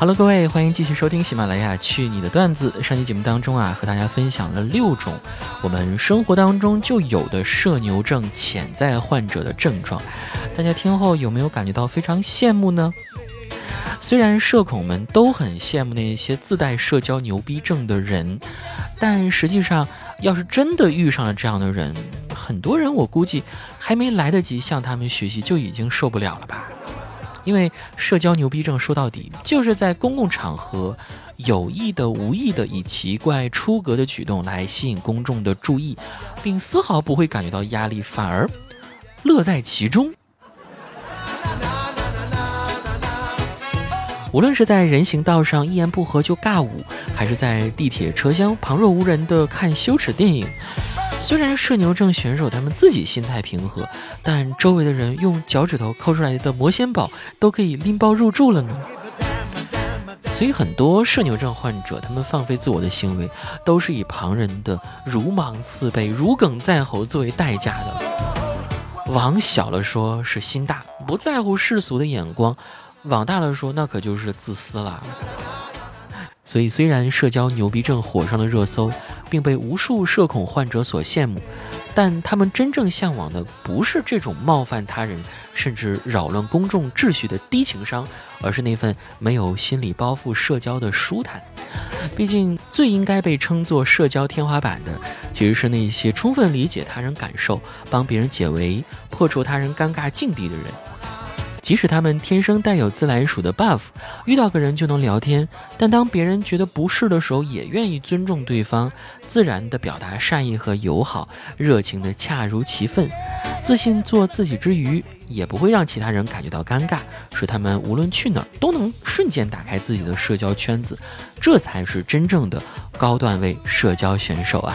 Hello，各位，欢迎继续收听喜马拉雅《去你的段子》。上期节目当中啊，和大家分享了六种我们生活当中就有的社牛症潜在患者的症状，大家听后有没有感觉到非常羡慕呢？虽然社恐们都很羡慕那些自带社交牛逼症的人，但实际上，要是真的遇上了这样的人，很多人我估计还没来得及向他们学习，就已经受不了了吧。因为社交牛逼症说到底就是在公共场合有意的、无意的以奇怪出格的举动来吸引公众的注意，并丝毫不会感觉到压力，反而乐在其中。无论是在人行道上一言不合就尬舞，还是在地铁车厢旁若无人的看羞耻电影。虽然社牛症选手他们自己心态平和，但周围的人用脚趾头抠出来的魔仙宝都可以拎包入住了呢。所以很多社牛症患者，他们放飞自我的行为，都是以旁人的如芒刺背、如鲠在喉作为代价的。往小了说，是心大，不在乎世俗的眼光；往大了说，那可就是自私了。所以，虽然社交牛逼症火上了热搜，并被无数社恐患者所羡慕，但他们真正向往的不是这种冒犯他人，甚至扰乱公众秩序的低情商，而是那份没有心理包袱社交的舒坦。毕竟，最应该被称作社交天花板的，其实是那些充分理解他人感受、帮别人解围、破除他人尴尬境地的人。即使他们天生带有自来熟的 buff，遇到个人就能聊天，但当别人觉得不适的时候，也愿意尊重对方，自然的表达善意和友好，热情的恰如其分，自信做自己之余，也不会让其他人感觉到尴尬，使他们无论去哪儿都能瞬间打开自己的社交圈子，这才是真正的高段位社交选手啊！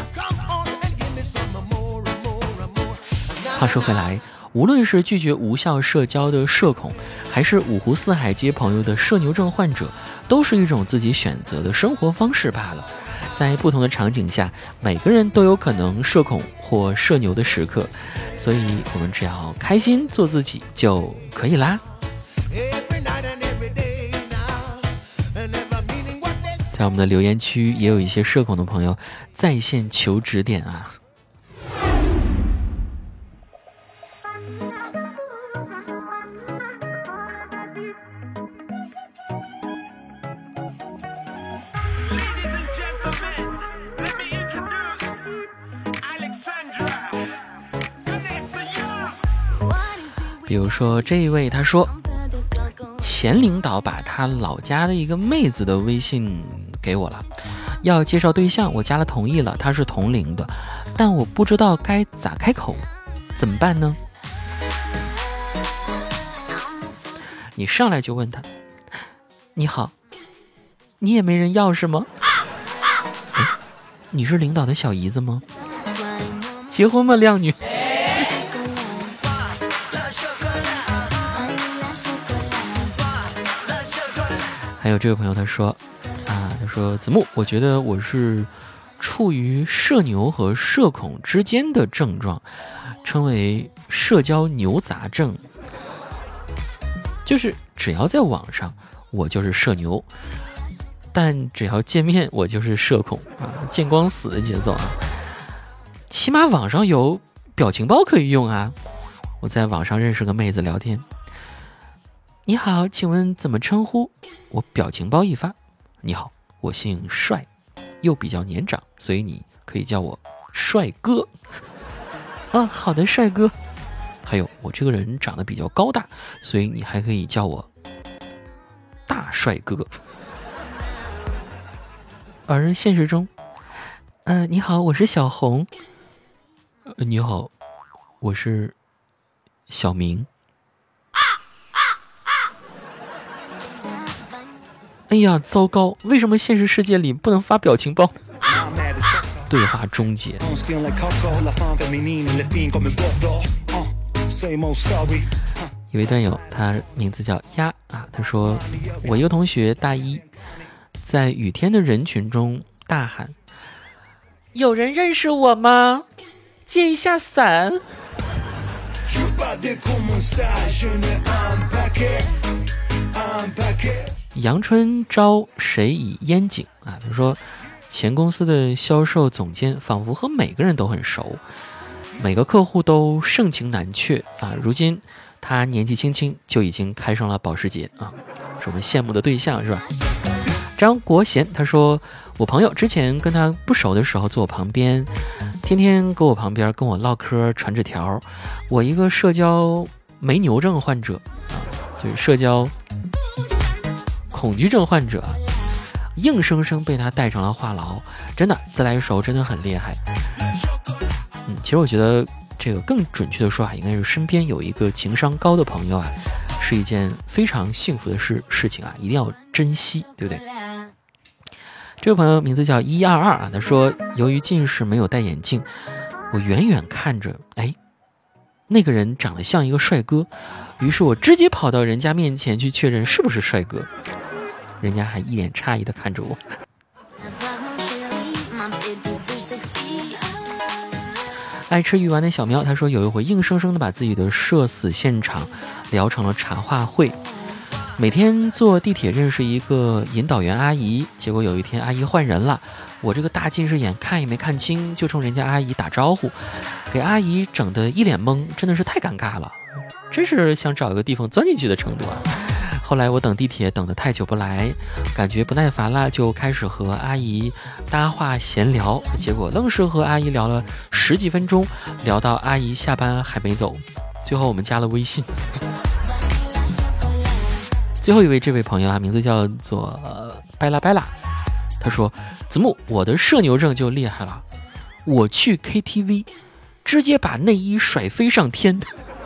话说回来。无论是拒绝无效社交的社恐，还是五湖四海皆朋友的社牛症患者，都是一种自己选择的生活方式罢了。在不同的场景下，每个人都有可能社恐或社牛的时刻，所以我们只要开心做自己就可以啦。在我们的留言区也有一些社恐的朋友在线求指点啊。比如说这一位，他说前领导把他老家的一个妹子的微信给我了，要介绍对象，我加了同意了，他是同龄的，但我不知道该咋开口，怎么办呢？你上来就问他，你好，你也没人要是吗？你是领导的小姨子吗？结婚吧，靓女？还有这位朋友他说，啊，他说子木，我觉得我是处于社牛和社恐之间的症状，称为社交牛杂症。就是只要在网上，我就是社牛，但只要见面，我就是社恐啊，见光死的节奏啊。起码网上有表情包可以用啊。我在网上认识个妹子聊天，你好，请问怎么称呼？我表情包一发，你好，我姓帅，又比较年长，所以你可以叫我帅哥。啊，好的，帅哥。还有，我这个人长得比较高大，所以你还可以叫我大帅哥。而现实中，嗯，你好，我是小红。你好，我是小明。哎呀，糟糕！为什么现实世界里不能发表情包？对话终结。一位段友，他名字叫鸭啊，他说：“我一个同学大一，在雨天的人群中大喊：‘有人认识我吗？借一下伞。阳春招谁以烟景啊？他说，前公司的销售总监仿佛和每个人都很熟，每个客户都盛情难却啊。如今他年纪轻轻就已经开上了保时捷啊，是我们羡慕的对象是吧？张国贤他说，我朋友之前跟他不熟的时候坐我旁边，天天搁我旁边跟我唠嗑传纸条，我一个社交没牛症患者啊，就是社交。恐惧症患者，硬生生被他带成了话痨，真的自来熟真的很厉害。嗯，其实我觉得这个更准确的说法应该是身边有一个情商高的朋友啊，是一件非常幸福的事事情啊，一定要珍惜，对不对？这位朋友名字叫一二二啊，他说由于近视没有戴眼镜，我远远看着，哎，那个人长得像一个帅哥，于是我直接跑到人家面前去确认是不是帅哥。人家还一脸诧异的看着我。爱吃鱼丸的小喵他说，有一回硬生生的把自己的社死现场聊成了茶话会。每天坐地铁认识一个引导员阿姨，结果有一天阿姨换人了，我这个大近视眼看也没看清，就冲人家阿姨打招呼，给阿姨整的一脸懵，真的是太尴尬了，真是想找一个地方钻进去的程度啊。后来我等地铁等得太久不来，感觉不耐烦了，就开始和阿姨搭话闲聊，结果愣是和阿姨聊了十几分钟，聊到阿姨下班还没走，最后我们加了微信。最后一位这位朋友啊，名字叫做拜拉拜拉，他说：“子木，我的社牛症就厉害了，我去 KTV，直接把内衣甩飞上天，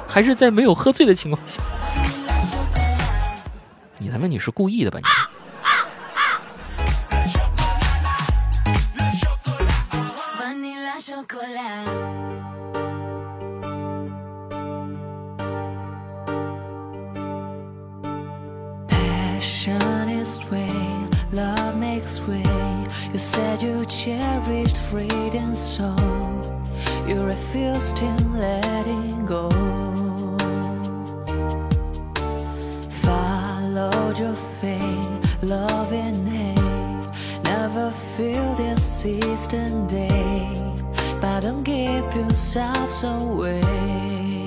还是在没有喝醉的情况下。”你他妈你是故意的吧你？？your fate, love and hate. Never feel this eastern day, but don't give yourself away.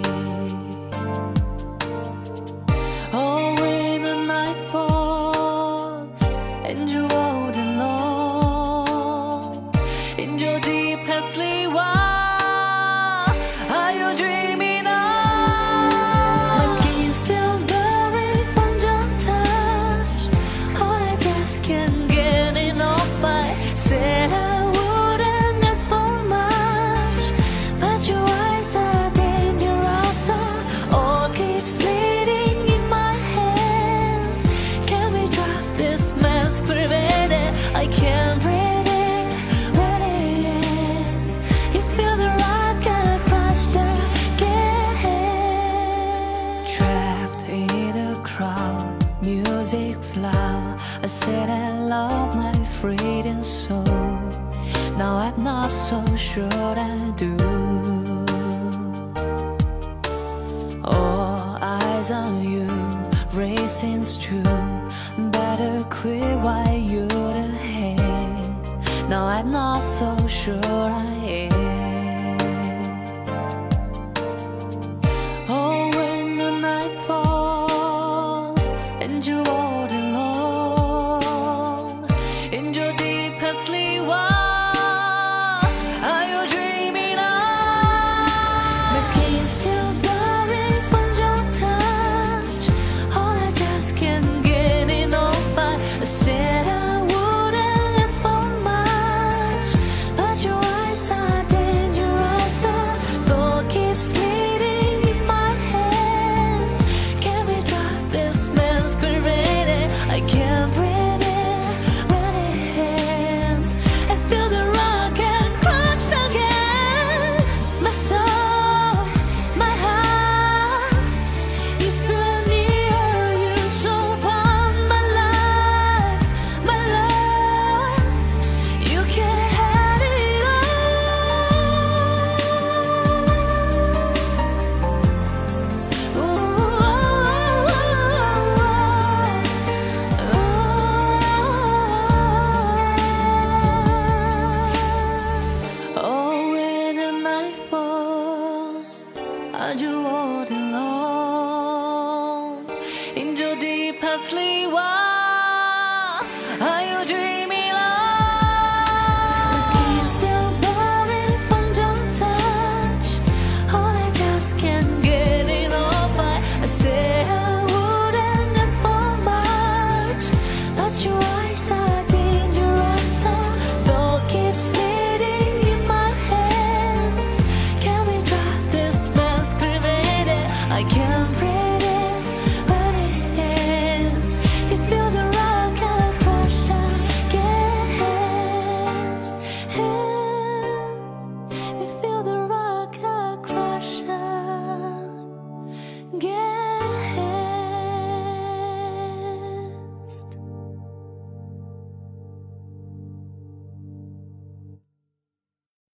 Sure I do? All eyes on you, racing's true. Better quit while you're ahead. Now I'm not so sure I